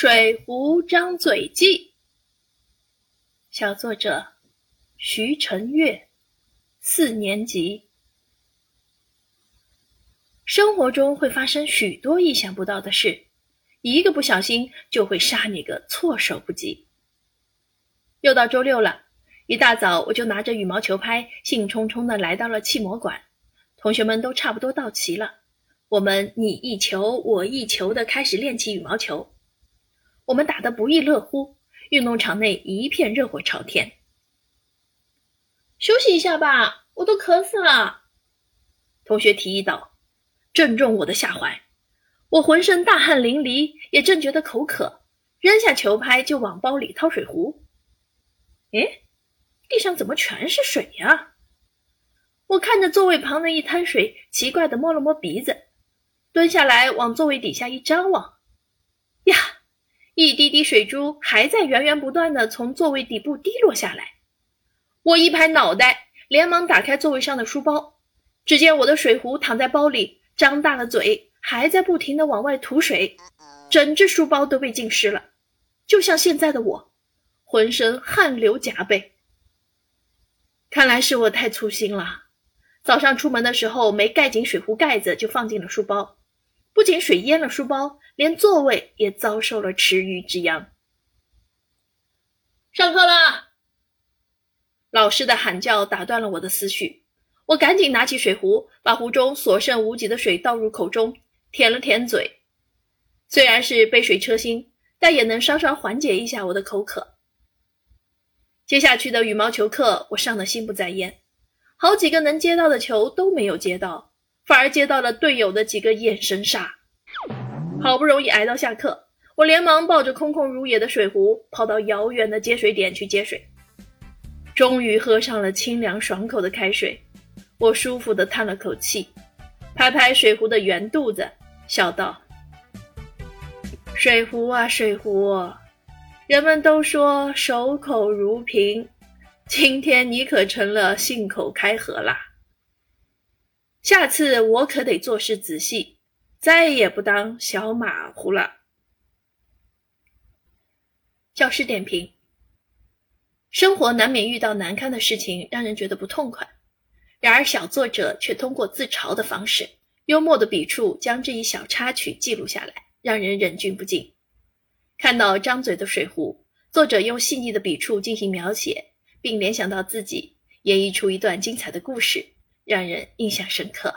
水壶张嘴记，小作者徐晨月，四年级。生活中会发生许多意想不到的事，一个不小心就会杀你个措手不及。又到周六了，一大早我就拿着羽毛球拍，兴冲冲的来到了气模馆。同学们都差不多到齐了，我们你一球我一球的开始练起羽毛球。我们打得不亦乐乎，运动场内一片热火朝天。休息一下吧，我都渴死了。同学提议道，正中我的下怀。我浑身大汗淋漓，也正觉得口渴，扔下球拍就往包里掏水壶。哎，地上怎么全是水呀？我看着座位旁的一滩水，奇怪的摸了摸鼻子，蹲下来往座位底下一张望，呀！一滴滴水珠还在源源不断的从座位底部滴落下来，我一拍脑袋，连忙打开座位上的书包，只见我的水壶躺在包里，张大了嘴，还在不停的往外吐水，整只书包都被浸湿了，就像现在的我，浑身汗流浃背。看来是我太粗心了，早上出门的时候没盖紧水壶盖子，就放进了书包。不仅水淹了书包，连座位也遭受了池鱼之殃。上课了！老师的喊叫打断了我的思绪，我赶紧拿起水壶，把壶中所剩无几的水倒入口中，舔了舔嘴。虽然是杯水车薪，但也能稍稍缓解一下我的口渴。接下去的羽毛球课，我上的心不在焉，好几个能接到的球都没有接到。反而接到了队友的几个眼神杀，好不容易挨到下课，我连忙抱着空空如也的水壶跑到遥远的接水点去接水。终于喝上了清凉爽口的开水，我舒服地叹了口气，拍拍水壶的圆肚子，笑道：“水壶啊水壶，人们都说守口如瓶，今天你可成了信口开河啦。”下次我可得做事仔细，再也不当小马虎了。教师点评：生活难免遇到难堪的事情，让人觉得不痛快。然而，小作者却通过自嘲的方式，幽默的笔触，将这一小插曲记录下来，让人忍俊不禁。看到张嘴的水壶，作者用细腻的笔触进行描写，并联想到自己，演绎出一段精彩的故事。让人印象深刻。